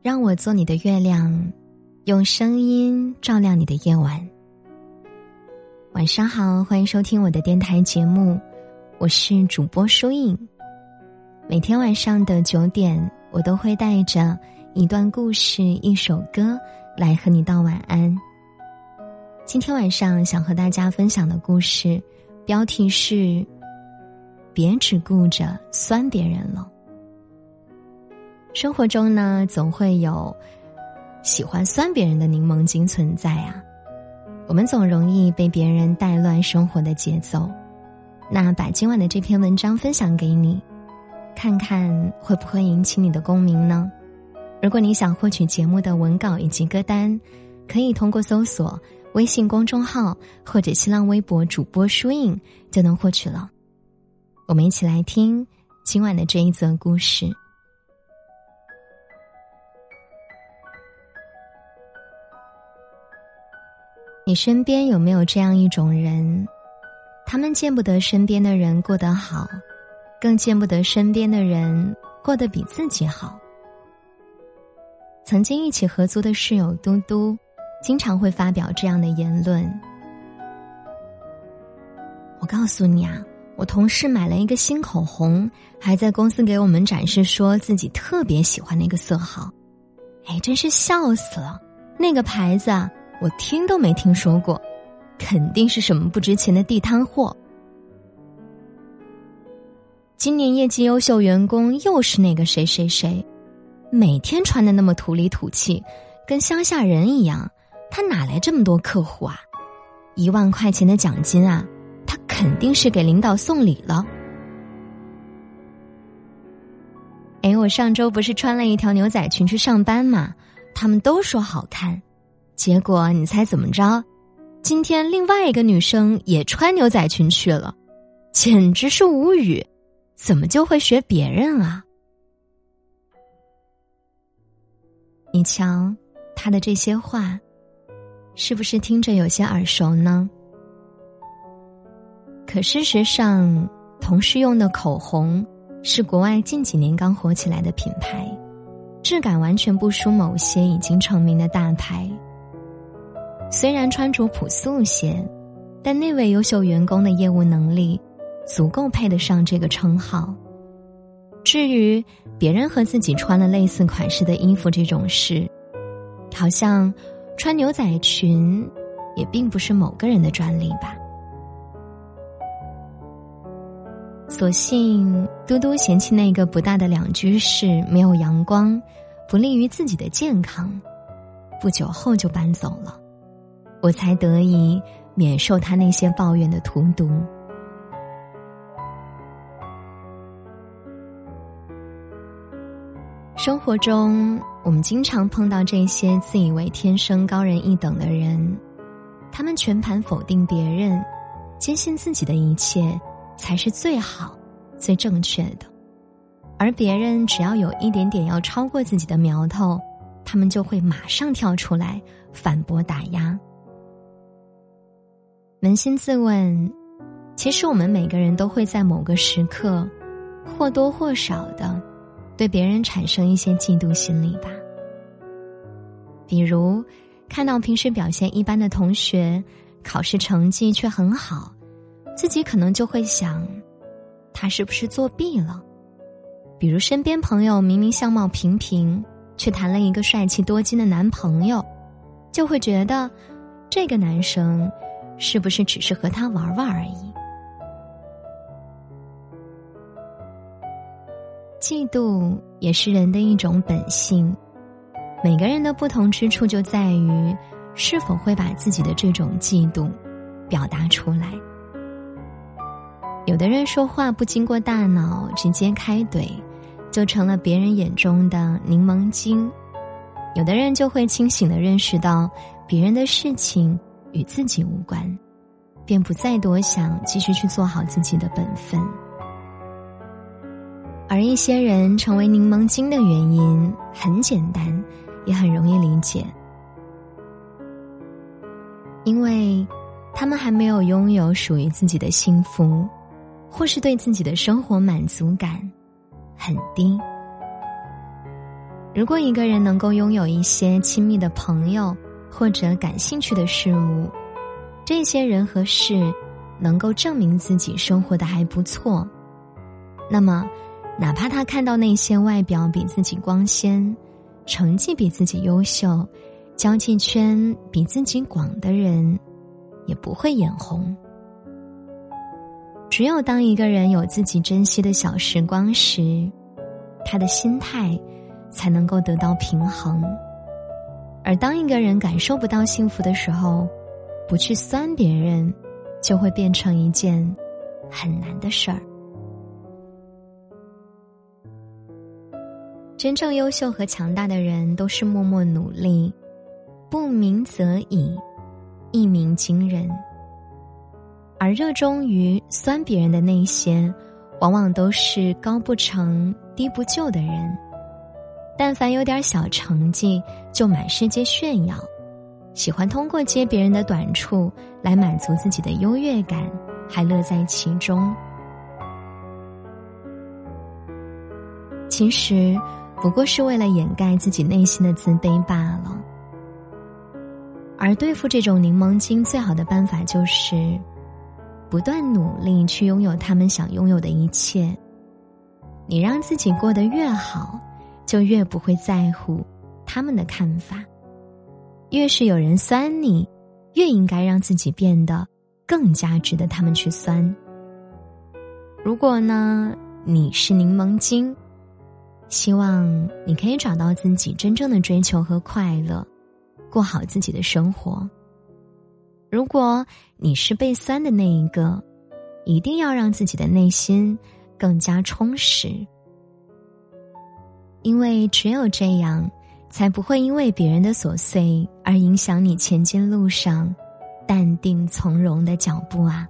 让我做你的月亮，用声音照亮你的夜晚。晚上好，欢迎收听我的电台节目，我是主播舒影。每天晚上的九点，我都会带着一段故事、一首歌来和你道晚安。今天晚上想和大家分享的故事，标题是“别只顾着酸别人了”。生活中呢，总会有喜欢酸别人的柠檬精存在啊。我们总容易被别人带乱生活的节奏。那把今晚的这篇文章分享给你，看看会不会引起你的共鸣呢？如果你想获取节目的文稿以及歌单，可以通过搜索微信公众号或者新浪微博主播书影就能获取了。我们一起来听今晚的这一则故事。你身边有没有这样一种人？他们见不得身边的人过得好，更见不得身边的人过得比自己好。曾经一起合租的室友嘟嘟，经常会发表这样的言论。我告诉你啊，我同事买了一个新口红，还在公司给我们展示，说自己特别喜欢那个色号。哎，真是笑死了！那个牌子啊。我听都没听说过，肯定是什么不值钱的地摊货。今年业绩优秀员工又是那个谁谁谁，每天穿的那么土里土气，跟乡下人一样，他哪来这么多客户啊？一万块钱的奖金啊，他肯定是给领导送礼了。哎，我上周不是穿了一条牛仔裙去上班嘛，他们都说好看。结果你猜怎么着？今天另外一个女生也穿牛仔裙去了，简直是无语！怎么就会学别人啊？你瞧，他的这些话，是不是听着有些耳熟呢？可事实上，同事用的口红是国外近几年刚火起来的品牌，质感完全不输某些已经成名的大牌。虽然穿着朴素些，但那位优秀员工的业务能力足够配得上这个称号。至于别人和自己穿了类似款式的衣服这种事，好像穿牛仔裙也并不是某个人的专利吧。所幸嘟嘟嫌弃那个不大的两居室没有阳光，不利于自己的健康，不久后就搬走了。我才得以免受他那些抱怨的荼毒。生活中，我们经常碰到这些自以为天生高人一等的人，他们全盘否定别人，坚信自己的一切才是最好、最正确的，而别人只要有一点点要超过自己的苗头，他们就会马上跳出来反驳打压。扪心自问，其实我们每个人都会在某个时刻，或多或少的，对别人产生一些嫉妒心理吧。比如，看到平时表现一般的同学，考试成绩却很好，自己可能就会想，他是不是作弊了？比如身边朋友明明相貌平平，却谈了一个帅气多金的男朋友，就会觉得，这个男生。是不是只是和他玩玩而已？嫉妒也是人的一种本性，每个人的不同之处就在于是否会把自己的这种嫉妒表达出来。有的人说话不经过大脑，直接开怼，就成了别人眼中的柠檬精；有的人就会清醒的认识到别人的事情。与自己无关，便不再多想，继续去做好自己的本分。而一些人成为柠檬精的原因很简单，也很容易理解，因为他们还没有拥有属于自己的幸福，或是对自己的生活满足感很低。如果一个人能够拥有一些亲密的朋友或者感兴趣的事物，这些人和事能够证明自己生活的还不错，那么，哪怕他看到那些外表比自己光鲜、成绩比自己优秀、交际圈比自己广的人，也不会眼红。只有当一个人有自己珍惜的小时光时，他的心态。才能够得到平衡。而当一个人感受不到幸福的时候，不去酸别人，就会变成一件很难的事儿。真正优秀和强大的人，都是默默努力，不鸣则已，一鸣惊人。而热衷于酸别人的那些，往往都是高不成低不就的人。但凡有点小成绩，就满世界炫耀，喜欢通过揭别人的短处来满足自己的优越感，还乐在其中。其实，不过是为了掩盖自己内心的自卑罢了。而对付这种柠檬精，最好的办法就是，不断努力去拥有他们想拥有的一切。你让自己过得越好。就越不会在乎他们的看法，越是有人酸你，越应该让自己变得更加值得他们去酸。如果呢，你是柠檬精，希望你可以找到自己真正的追求和快乐，过好自己的生活。如果你是被酸的那一个，一定要让自己的内心更加充实。因为只有这样，才不会因为别人的琐碎而影响你前进路上淡定从容的脚步啊！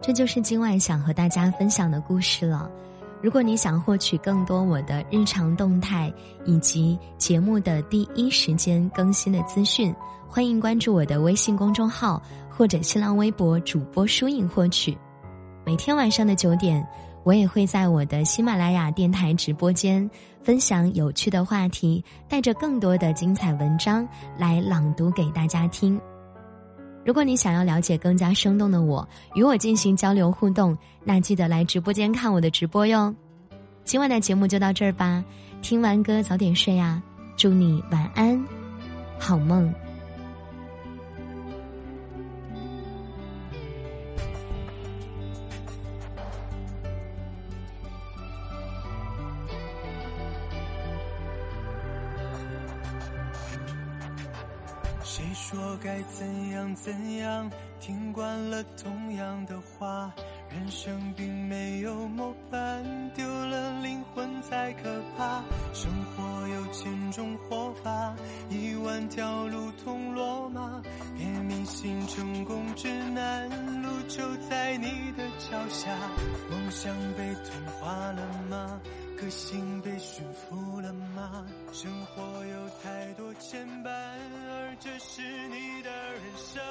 这就是今晚想和大家分享的故事了。如果你想获取更多我的日常动态以及节目的第一时间更新的资讯，欢迎关注我的微信公众号。或者新浪微博主播书影获取，每天晚上的九点，我也会在我的喜马拉雅电台直播间分享有趣的话题，带着更多的精彩文章来朗读给大家听。如果你想要了解更加生动的我，与我进行交流互动，那记得来直播间看我的直播哟。今晚的节目就到这儿吧，听完歌早点睡呀，祝你晚安，好梦。谁说该怎样怎样？听惯了同样的话，人生并没有模板，丢了灵魂才可怕。生活有千种活法，一万条路通罗马。别迷信成功指南，路就在你的脚下。梦想被同化了吗？个性被驯服了吗？生活有太多牵绊，而这是你的人生。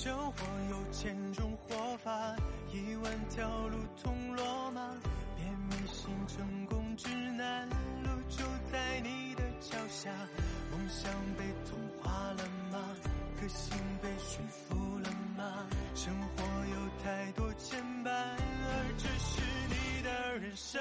生活有千种活法，一万条路通罗马。别迷信成功指南，路就在你的脚下。梦想被同化了吗？个性被驯服了吗？生活有太多牵绊，而这是你的人生。